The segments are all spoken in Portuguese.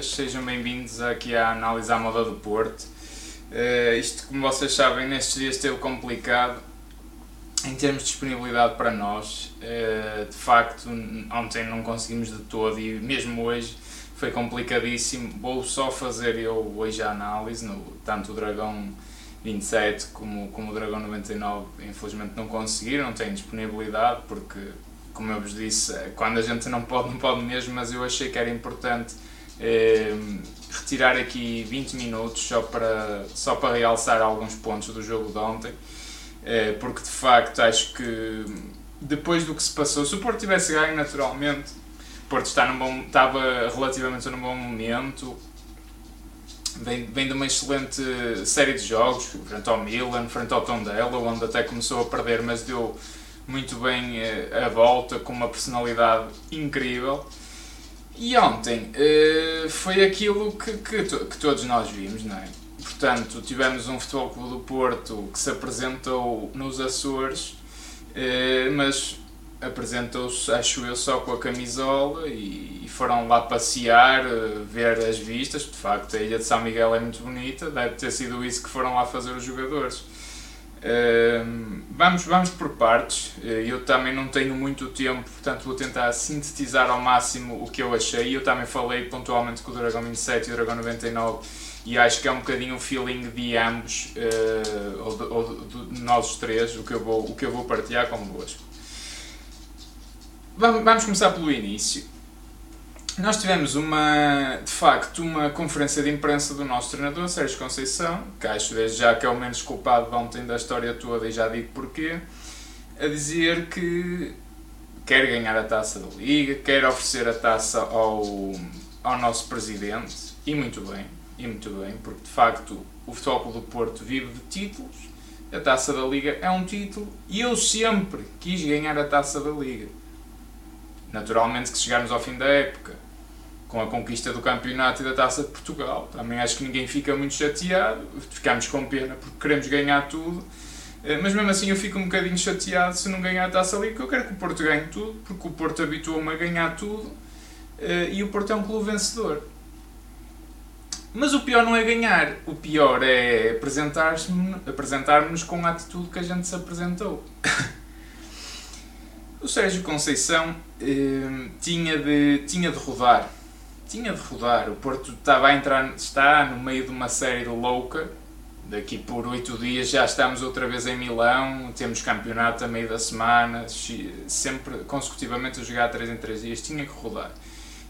Sejam bem-vindos aqui à análise à moda do Porto. Uh, isto, como vocês sabem, nestes dias esteve complicado em termos de disponibilidade para nós. Uh, de facto, ontem não conseguimos de todo e mesmo hoje foi complicadíssimo. Vou só fazer eu hoje a análise, no, tanto o Dragão 27 como, como o Dragão 99, infelizmente não conseguiram, não têm disponibilidade porque como eu vos disse, eh, quando a gente não pode, não pode mesmo, mas eu achei que era importante eh, retirar aqui 20 minutos só para, só para realçar alguns pontos do jogo de ontem, eh, porque de facto acho que depois do que se passou, se o Porto tivesse ganho naturalmente, o Porto está num bom, estava relativamente num bom momento, vem, vem de uma excelente série de jogos, frente ao Milan, frente ao Tondela, onde até começou a perder, mas deu muito bem uh, a volta, com uma personalidade incrível. E ontem uh, foi aquilo que, que, to que, todos nós vimos, não é? Portanto, tivemos um Futebol Clube do Porto que se apresentou nos Açores, uh, mas apresentou-se, acho eu, só com a camisola e, e foram lá passear, ver as vistas. De facto, a Ilha de São Miguel é muito bonita, deve ter sido isso que foram lá fazer os jogadores vamos, vamos por partes. Eh, eu também não tenho muito tempo, portanto vou tentar sintetizar ao máximo o que eu achei. Eu também falei pontualmente com o Dragão 27 e o Dragão 99 e acho que é um bocadinho o feeling de ambos, uh, ou, de, ou de, nós os três, o que eu vou, o que eu vou partilhar convosco. Vamos começar pelo início. Nós tivemos uma, de facto, uma conferência de imprensa do nosso treinador, Sérgio Conceição, que acho desde já que é o menos culpado de ontem da história toda e já digo porquê, a dizer que quer ganhar a taça da Liga, quer oferecer a taça ao, ao nosso presidente, e muito bem, e muito bem, porque de facto o Futebol Clube do Porto vive de títulos, a taça da Liga é um título, e eu sempre quis ganhar a taça da Liga. Naturalmente que chegarmos ao fim da época com a conquista do campeonato e da Taça de Portugal. Também acho que ninguém fica muito chateado, ficamos com pena porque queremos ganhar tudo, eh, mas mesmo assim eu fico um bocadinho chateado se não ganhar a Taça Liga, porque eu quero que o Porto ganhe tudo, porque o Porto habituou-me a ganhar tudo eh, e o Porto é um clube vencedor. Mas o pior não é ganhar, o pior é apresentar-nos apresentar com a atitude que a gente se apresentou. o Sérgio Conceição eh, tinha, de, tinha de rodar tinha de rodar. O Porto estava a entrar, está no meio de uma série louca. Daqui por oito dias já estamos outra vez em Milão, temos campeonato a meio da semana, sempre consecutivamente a jogar 3 em 3 dias, tinha que rodar.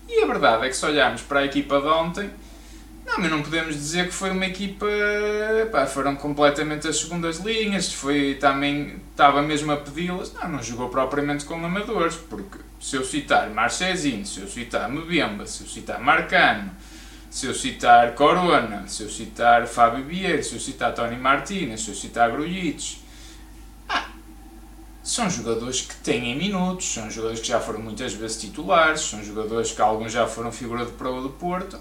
E a verdade é que se olharmos para a equipa de ontem, não, mas não podemos dizer que foi uma equipa. Pá, foram completamente as segundas linhas, foi também. estava mesmo a pedi-las. Não, não jogou propriamente com amadores, porque se eu citar Marchezinho, se eu citar Mbemba, se eu citar Marcano, se eu citar Corona, se eu citar Fábio Vieira, se eu citar Tony Martínez, se eu citar Grujic, ah, são jogadores que têm minutos, são jogadores que já foram muitas vezes titulares, são jogadores que alguns já foram figura de prova do Porto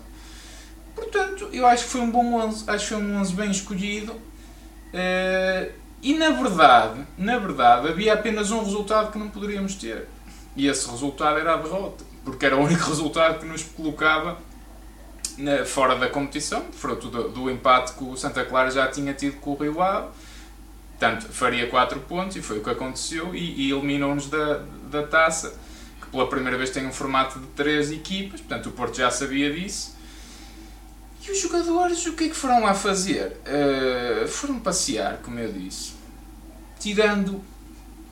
Portanto, eu acho que foi um bom 11, acho que foi um 11 bem escolhido. Uh, e na verdade, na verdade, havia apenas um resultado que não poderíamos ter. E esse resultado era a derrota, porque era o único resultado que nos colocava na, fora da competição, fruto do, do, empate que o Santa Clara já tinha tido com o Rio Ave. Portanto, faria 4 pontos e foi o que aconteceu e, e eliminou-nos da, da taça, que pela primeira vez tem um formato de 3 equipas, portanto o Porto já sabia disso e os jogadores, o que é que foram lá fazer? Uh, foram passear, como eu disse, tirando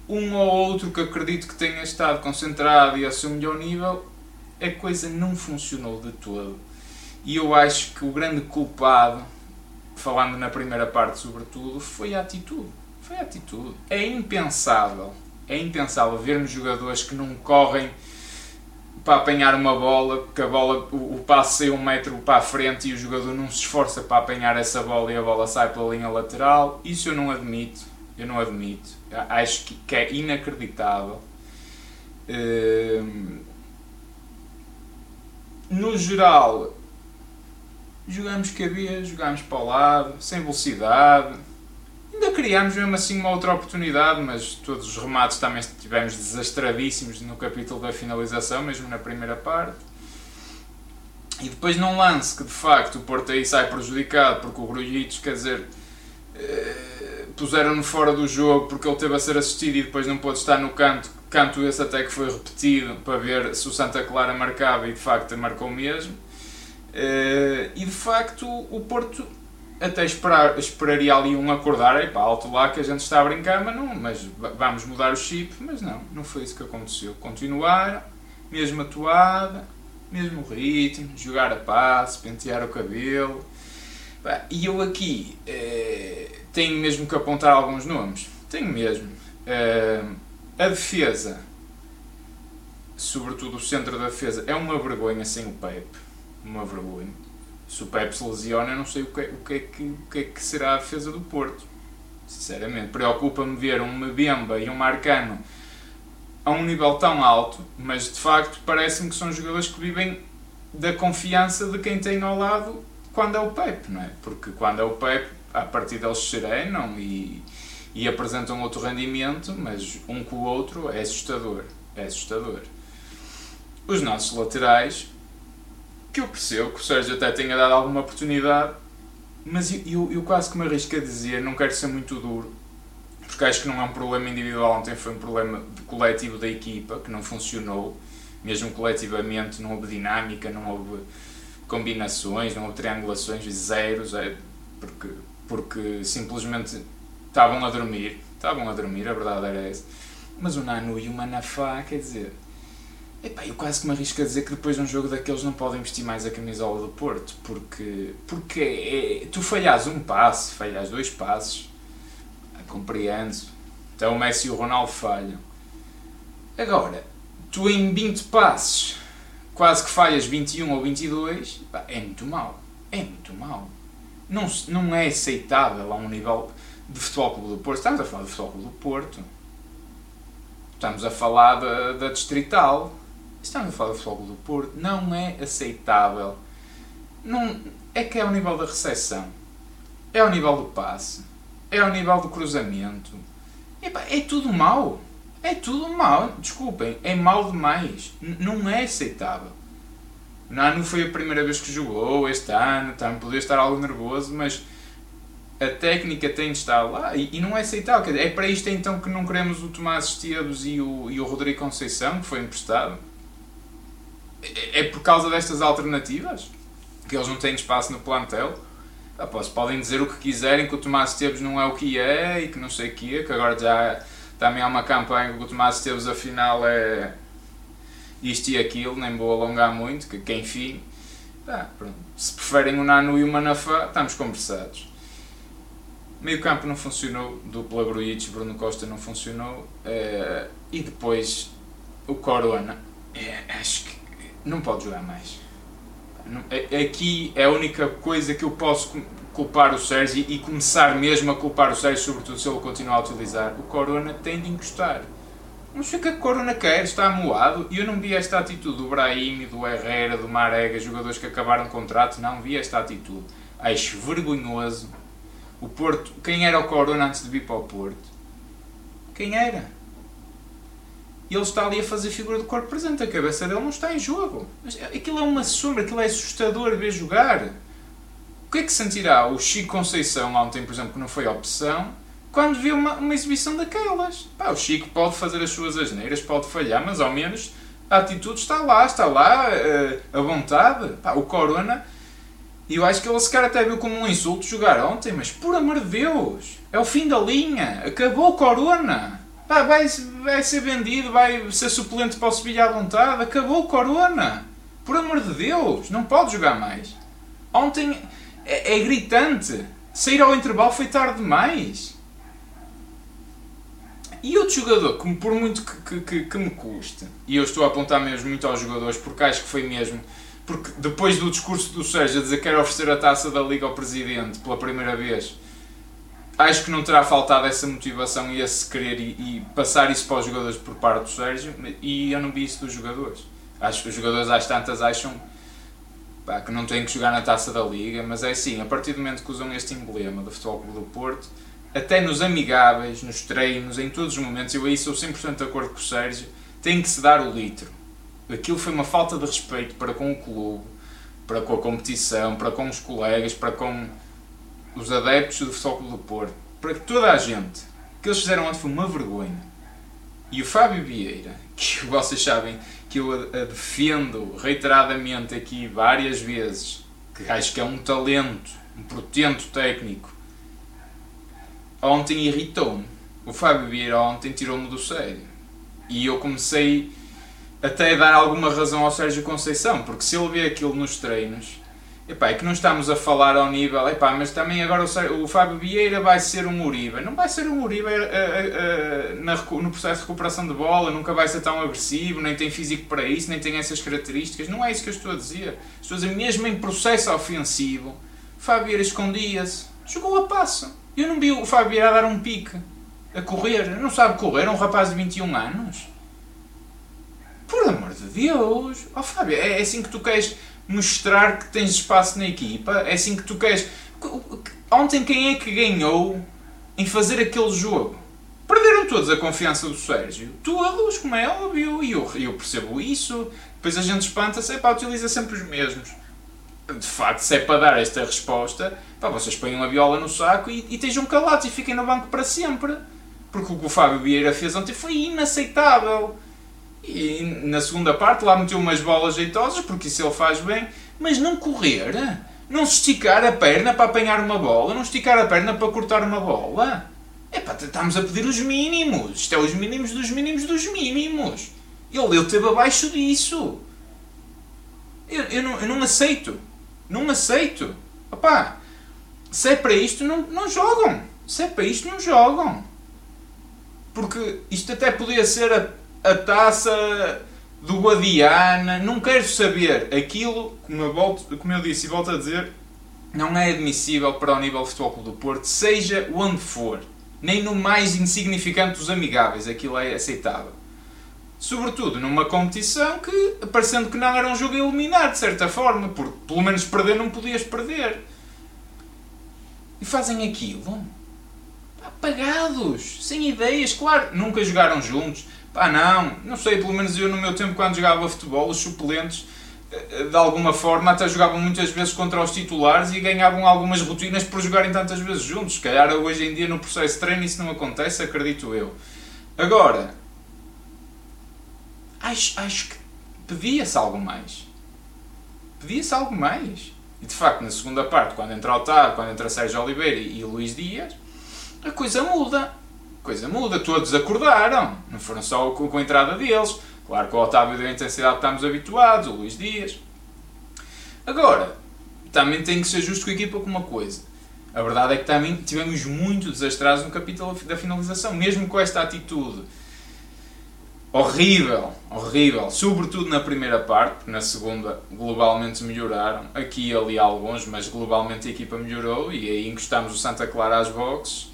um ou outro que acredito que tenha estado concentrado e ao seu melhor nível, a coisa não funcionou de todo. E eu acho que o grande culpado, falando na primeira parte sobretudo, foi a atitude. Foi a atitude. É impensável, é impensável vermos jogadores que não correm para apanhar uma bola, porque a bola, o, o passe sai um metro para a frente e o jogador não se esforça para apanhar essa bola e a bola sai pela linha lateral. Isso eu não admito. Eu não admito. Acho que, que é inacreditável. Uh, no geral, jogamos cabeça, jogamos para o lado, sem velocidade Ainda criámos mesmo assim uma outra oportunidade, mas todos os remates também estivemos desastradíssimos no capítulo da finalização, mesmo na primeira parte. E depois num lance que de facto o Porto aí sai prejudicado porque o Grujitos, quer dizer, eh, puseram-no fora do jogo porque ele teve a ser assistido e depois não pôde estar no canto, canto esse até que foi repetido para ver se o Santa Clara marcava e de facto marcou mesmo. Eh, e de facto o Porto até esperar, esperaria ali um acordar, para alto lá que a gente está a brincar, mas não, mas vamos mudar o chip, mas não, não foi isso que aconteceu. Continuar, mesma toada, mesmo ritmo, jogar a passe, pentear o cabelo. E eu aqui eh, tenho mesmo que apontar alguns nomes. Tenho mesmo. Eh, a defesa, sobretudo o centro da defesa, é uma vergonha sem o Pepe. Uma vergonha. Se o Pepe se lesiona, eu não sei o que, o que, é, que, o que é que será a defesa do Porto. Sinceramente, preocupa-me ver um Mbemba e um Marcano a um nível tão alto, mas de facto parece-me que são jogadores que vivem da confiança de quem tem ao lado quando é o Pepe, não é? Porque quando é o Pepe, a partir deles serenam e, e apresentam outro rendimento, mas um com o outro é assustador. É assustador. Os nossos laterais, que eu percebo que o Sérgio até tenha dado alguma oportunidade, mas eu, eu, eu quase que me arrisco a dizer, não quero ser muito duro, porque acho que não é um problema individual, ontem foi um problema coletivo da equipa que não funcionou, mesmo coletivamente não houve dinâmica, não houve combinações, não houve triangulações, zeros, é, porque, porque simplesmente estavam a dormir, estavam a dormir, a verdade era essa. Mas o Nanu e o Manafá, quer dizer, epá, eu quase que me arrisco a dizer que depois de um jogo daqueles não podem vestir mais a camisola do Porto, porque, porque é, tu falhas um passe, falhas dois passes, compreendo, até o Messi e o Ronaldo falham. Agora, tu em 20 passes quase que falhas 21 ou 22, pá, é muito mau. É muito mau. Não, não é aceitável a um nível de Futebol Clube do Porto. Estamos a falar de Futebol Clube do Porto. Estamos a falar da, da Distrital. Estamos a falar Futebol Clube do Porto. Não é aceitável. Não, é que é ao nível da recepção. É ao nível do passe. É ao nível do cruzamento. É tudo mau. É tudo mau, desculpem, é mau demais. N não é aceitável. Nano foi a primeira vez que jogou este ano, também podia estar algo nervoso, mas a técnica tem de estar lá e, e não é aceitável. É para isto então que não queremos o Tomás Esteves e o, e o Rodrigo Conceição, que foi emprestado? É, é por causa destas alternativas? Que eles não têm espaço no plantel? Ah, podem dizer o que quiserem, que o Tomás Esteves não é o que é e que não sei o que é, que agora já também há uma campanha que o Tomás Esteves afinal é isto e aquilo, nem vou alongar muito, que, que enfim, se preferem o Nano e o Manafá, estamos conversados. Meio campo não funcionou, dupla Grujic, Bruno Costa não funcionou, é, e depois o Corona, é, acho que não pode jogar mais. É, aqui é a única coisa que eu posso culpar o Sérgio e começar mesmo a culpar o Sérgio, sobretudo se ele continuar a utilizar, o Corona tem de encostar. Não sei o que a Corona quer, está amoado. E eu não vi esta atitude do Brahim, do Herrera, do Marega, jogadores que acabaram o contrato, não vi esta atitude. Acho vergonhoso. O Porto, quem era o Corona antes de vir para o Porto? Quem era? E ele está ali a fazer figura de corpo presente, a cabeça dele não está em jogo. Mas aquilo é uma sombra, aquilo é assustador ver jogar. O que é que sentirá o Chico Conceição ontem, por exemplo, que não foi opção, quando viu uma, uma exibição daquelas? Pá, o Chico pode fazer as suas asneiras, pode falhar, mas ao menos a atitude está lá, está lá, uh, a vontade. Pá, o Corona, e eu acho que ele sequer até viu como um insulto jogar ontem, mas por amor de Deus, é o fim da linha, acabou o Corona. Pá, vai, vai ser vendido, vai ser suplente para o Sevilha à vontade, acabou o Corona. Por amor de Deus, não pode jogar mais. Ontem é, é gritante. Sair ao intervalo foi tarde demais. E outro jogador, que por muito que, que, que, me custe, e eu estou a apontar mesmo muito aos jogadores, porque acho que foi mesmo, porque depois do discurso do Sérgio a dizer que era oferecer a taça da Liga ao Presidente pela primeira vez, acho que não terá faltado essa motivação e esse querer e, e passar isso para os jogadores por parte do Sérgio, e eu não vi isso dos jogadores. Acho que os jogadores às tantas acham pá, que não têm que jogar na taça da Liga, mas é assim, a partir do momento que usam este emblema do Futebol Clube do Porto, até nos amigáveis, nos treinos, em todos os momentos, eu aí sou 100% de acordo com o Sérgio, tem que se dar o litro. Aquilo foi uma falta de respeito para com o clube, para com a competição, para com os colegas, para com os adeptos do Futebol Clube do Porto, para toda a gente. O que eles fizeram ontem foi uma vergonha. E o Fábio Vieira, que vocês sabem que eu a defendo reiteradamente aqui várias vezes, que acho que é um talento, um portento técnico, ontem irritou-me. O Fábio Vieira ontem tirou-me do sério. E eu comecei até a dar alguma razão ao Sérgio Conceição, porque se ele vê aquilo nos treinos, epá, é que não estamos a falar ao nível, epá, mas também agora o, o Fábio Vieira vai ser um Uribe. Não vai ser um Uribe uh, uh, na, no processo de recuperação de bola, nunca vai ser tão agressivo, nem tem físico para isso, nem tem essas características. Não é isso que eu estou a dizer. Estou a dizer, mesmo em processo ofensivo, Fábio Vieira escondia-se, jogou a passo. Eu não vi o Fábio Vieira a dar um pique, a correr. Não sabe correr, é um rapaz de 21 anos. Por amor de Deus! Oh Fábio, é assim que tu queres mostrar que tens espaço na equipa? É assim que tu queres. Ontem quem é que ganhou em fazer aquele jogo? Perderam todos a confiança do Sérgio. Todos, como é óbvio, e eu, eu percebo isso. Depois a gente espanta-se, pá, utiliza sempre os mesmos. De facto, se é para dar esta resposta, pá, vocês põem a viola no saco e, e estejam calados e fiquem no banco para sempre. Porque o que o Fábio Vieira fez ontem foi inaceitável. E na segunda parte lá meteu umas bolas jeitosas, porque isso ele faz bem, mas não correr, não esticar a perna para apanhar uma bola, não esticar a perna para cortar uma bola. É pá, estamos a pedir os mínimos. Isto é os mínimos dos mínimos dos mínimos. Ele, ele esteve abaixo disso. Eu, eu, não, eu não aceito. Não aceito. Opá, se é para isto, não, não jogam. Se é para isto, não jogam. Porque isto até podia ser a a taça do Guadiana, não quero saber. Aquilo, como eu, volto, como eu disse e volto a dizer, não é admissível para o nível de futebol do Porto, seja onde for. Nem no mais insignificante dos amigáveis, aquilo é aceitável. Sobretudo numa competição que, parecendo que não era um jogo a eliminar, de certa forma, porque pelo menos perder não podias perder. E fazem aquilo apagados, sem ideias, claro, nunca jogaram juntos, Pá, não, não sei, pelo menos eu no meu tempo quando jogava futebol, os suplentes eh, de alguma forma até jogavam muitas vezes contra os titulares e ganhavam algumas rotinas por jogarem tantas vezes juntos. Se calhar hoje em dia no processo de treino isso não acontece, acredito eu. Agora, acho, acho que pedia-se algo mais. Pedia-se algo mais. E de facto, na segunda parte, quando entra Otávio, quando entra Sérgio Oliveira e Luís Dias, a coisa muda coisa muda, todos acordaram, não foram só com, a entrada deles. Claro que o Otávio deu a intensidade que estamos habituados, o Luís Dias. Agora, também tem que ser justo com a equipa com uma coisa. A verdade é que também tivemos muito desastrados no capítulo da finalização, mesmo com esta atitude horrível, horrível, sobretudo na primeira parte, porque na segunda globalmente melhoraram, aqui e ali alguns, mas globalmente a equipa melhorou e aí encostamos o Santa Clara às boxes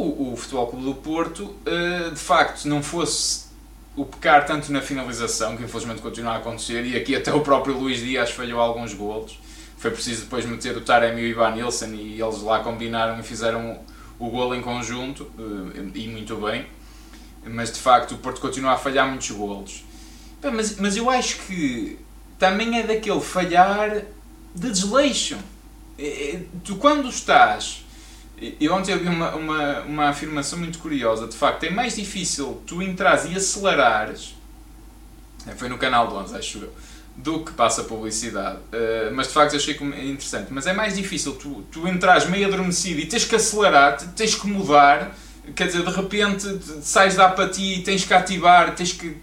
o, o Futebol Clube do Porto, uh, de facto, não fosse o pecar tanto na finalização, que infelizmente continua a acontecer, e aqui até o próprio Luís Dias falhou alguns golos. Foi preciso depois meter o Taremi e o Ivan Nilsson e eles lá combinaram e fizeram o, golo em conjunto, uh, e muito bem. Mas de facto o Porto continua a falhar muitos golos. Mas, mas eu acho que também é daquele falhar de desleixo. É, é, tu quando estás e ontem eu vi uma, uma, uma afirmação muito curiosa. De facto, é mais difícil tu entrares e acelerares. É, foi no canal de 11, acho eu. Do que passa a publicidade. Uh, mas de facto achei interessante. Mas é mais difícil tu, tu entrares meio adormecido e tens que acelerar, tens que mudar. Quer dizer, de repente sais da apatia e tens que ativar, tens que,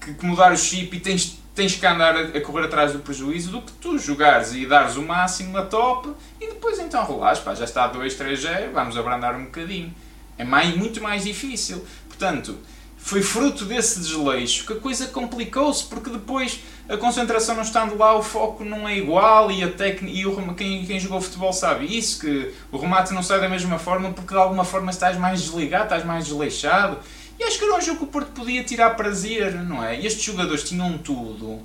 que, que mudar o chip e tens tens que andar a, correr atrás do prejuízo do que tu jogares e dares o máximo a top e depois então relax, pá, já está 2, 3 0 vamos abrandar um bocadinho. É mais, muito mais difícil. Portanto, foi fruto desse desleixo que a coisa complicou-se, porque depois a concentração não estando lá, o foco não é igual e, a técnica, e o, quem, quem jogou futebol sabe isso, que o remate não sai da mesma forma porque de alguma forma estás mais desligado, estás mais desleixado e acho que era um jogo que o Porto podia tirar prazer, não é? E estes jogadores tinham tudo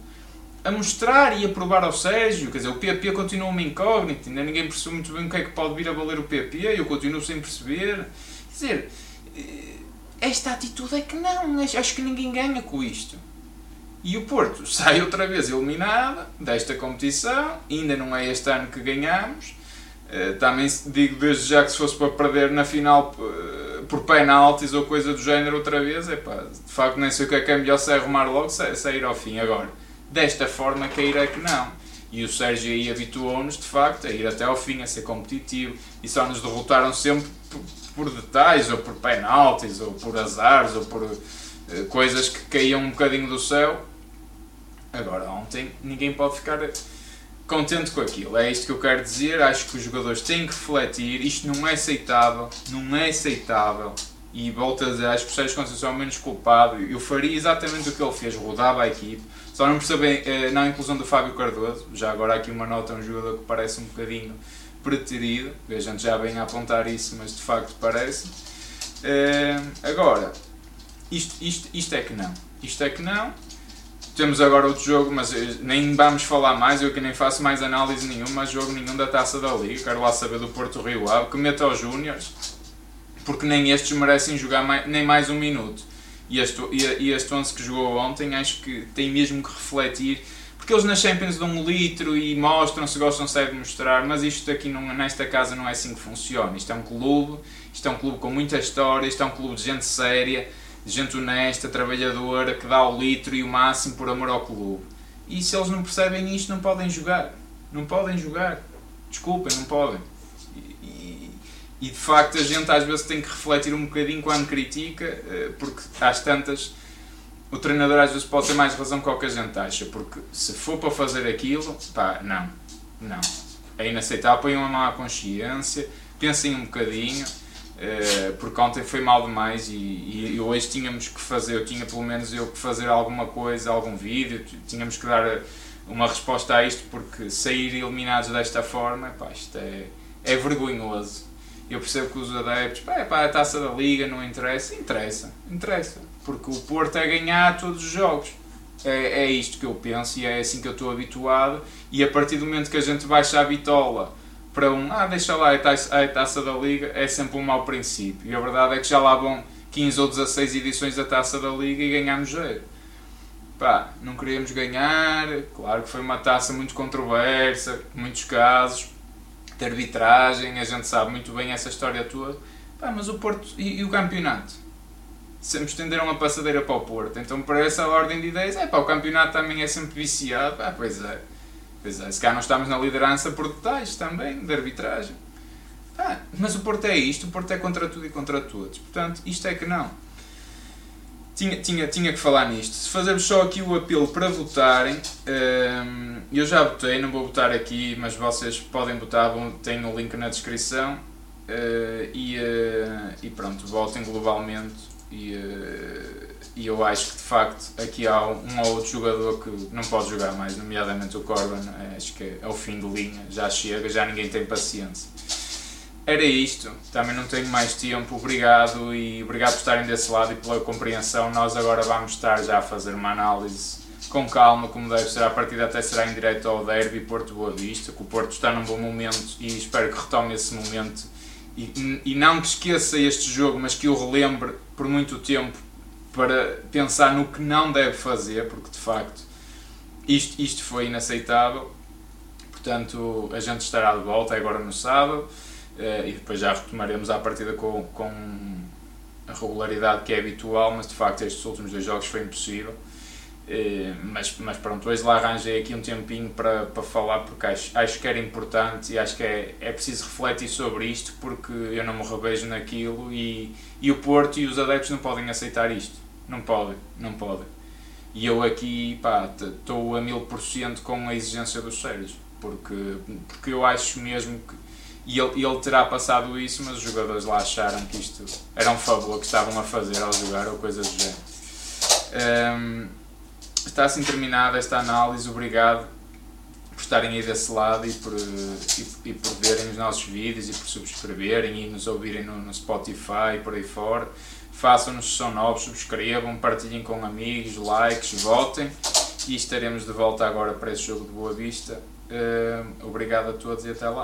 a mostrar e a provar ao Sérgio. Quer dizer, o PP continua uma incógnita, ainda ninguém percebe muito bem o que é que pode vir a valer o PP, eu continuo sem perceber. Quer dizer, eh, esta atitude é que não, acho que ninguém ganha com isto. E o Porto sai outra vez eliminado desta competição, ainda não é este ano que ganhamos. Uh, também digo desde já que se fosse para perder na final uh, por penaltis ou coisa do género outra vez, é pá, de facto nem sei o que é que é melhor se arrumar logo, se, sair ao fim. Agora, desta forma, queira que não. E o Sérgio aí habituou-nos, de facto, a ir até ao fim, a ser competitivo, e só nos derrotaram sempre por, por detalhes, ou por penaltis, ou por azares, ou por uh, coisas que caíam um bocadinho do céu Agora, ontem, ninguém pode ficar contente com aquilo. É isto que eu quero dizer. Acho que os jogadores têm que refletir. Isto não é aceitável. Não é aceitável. E volto a dizer, acho que o Sérgio Conceição é o menos culpado. Eu faria exatamente o que ele fez, rodava a equipe. Só não percebo eh, na inclusão do Fábio Cardoso. Já agora aqui uma nota, um jogador que parece um bocadinho preterido. A gente já vem a apontar isso, mas de facto parece. Eh, agora, isto, isto, isto é que não. Isto é que não. Temos agora outro jogo, mas nem vamos falar mais, eu que nem faço mais análise nenhuma, jogo nenhum da Taça da Liga, quero lá saber do Porto Rio Ave, que meta aos Júniors, porque nem estes merecem jogar mais, nem mais um minuto. E este, e este 11 que jogou ontem acho que tem mesmo que refletir, porque eles na Champions dão um litro e mostram-se, gostam-se é de mostrar, mas isto aqui não, nesta casa não é assim que funciona. Isto é um clube, isto é um clube com muita história, isto é um clube de gente séria, gente honesta, trabalhadora, que dá o litro e o máximo por amor ao clube. E se eles não percebem isto, não podem jogar. Não podem jogar. Desculpem, não podem. E, e, de facto a gente às vezes tem que refletir um bocadinho quando critica, eh, porque às tantas o treinador às vezes pode ter mais razão que o que a gente acha, porque se for para fazer aquilo, pá, não, não. É inaceitável, ponham a mão à consciência, pensem um bocadinho eh, porque ontem foi mal demais e, e, hoje tínhamos que fazer, eu tinha pelo menos eu que fazer alguma coisa, algum vídeo, tínhamos que dar uma resposta a isto porque sair eliminados desta forma, pá, isto é, é vergonhoso. Eu percebo que os adeptos, pá, pá, a taça da liga não interessa, interessa, interessa, porque o Porto é ganhar todos os jogos. É, é isto que eu penso e é assim que eu estou habituado. E a partir do momento que a gente baixa a bitola para um, ah, deixa lá a taça, a taça da Liga, é sempre um mau princípio. E a verdade é que já lá vão 15 ou 16 edições da taça da Liga e ganhamos zero. Pá, não queríamos ganhar, claro que foi uma taça muito controversa, muitos casos, de arbitragem, a gente sabe muito bem essa história toda. Pá, mas o Porto e, e o campeonato? Sempre estenderam a passadeira para o Porto. Então, para essa ordem de ideias, é pá, o campeonato também é sempre viciado. Pá, pois é Pois é, se cá não estamos na liderança por detalhes também, de arbitragem. Ah, mas o Porto é isto, o Porto é contra tudo e contra todos. Portanto, isto é que não. Tinha, tinha, tinha que falar nisto. Se fazermos só aqui o apelo para votarem, hum, eu já votei, não vou votar aqui, mas vocês podem votar, tem o link na descrição. Uh, e, uh, e pronto, votem globalmente. E, uh, e eu acho que de facto aqui há um ou outro jogador que não pode jogar mais, nomeadamente o Corban, é, acho que é o fim de linha, já chega, já ninguém tem paciência. Era isto, também não tenho mais tempo, obrigado e obrigado por estarem desse lado e pela compreensão. Nós agora vamos estar já a fazer uma análise com calma, como deve ser, a partida até será em direto ao Derby Porto Boa Vista, que o Porto está num bom momento e espero que retome esse momento e, e não que esqueça este jogo, mas que o relembre por muito tempo para pensar no que não deve fazer, porque de facto isto, isto foi inaceitável. Portanto, a gente estará de volta agora no sábado eh, e depois já retomaremos a partida com, com a regularidade que é habitual, mas de facto estes últimos dois jogos foi impossível. Eh, mas, mas pronto, hoje lá arranjei aqui um tempinho para, para falar porque acho, acho que era importante e acho que é, é preciso refletir sobre isto porque eu não me revejo naquilo e, e o Porto e os adeptos não podem aceitar isto. Não podem, não podem. E eu aqui estou a mil por cento com a exigência dos Sérgio porque, porque eu acho mesmo que. E ele, ele terá passado isso, mas os jogadores lá acharam que isto era um favor que estavam a fazer ao jogar ou coisa do género. Um, está assim terminada esta análise. Obrigado por estarem aí desse lado e por, e, e por verem os nossos vídeos e por subscreverem e nos ouvirem no, no Spotify e por aí fora. Façam-nos se são novos, subscrevam, partilhem com amigos, likes, votem e estaremos de volta agora para esse jogo de Boa Vista. Uh, obrigado a todos e até lá.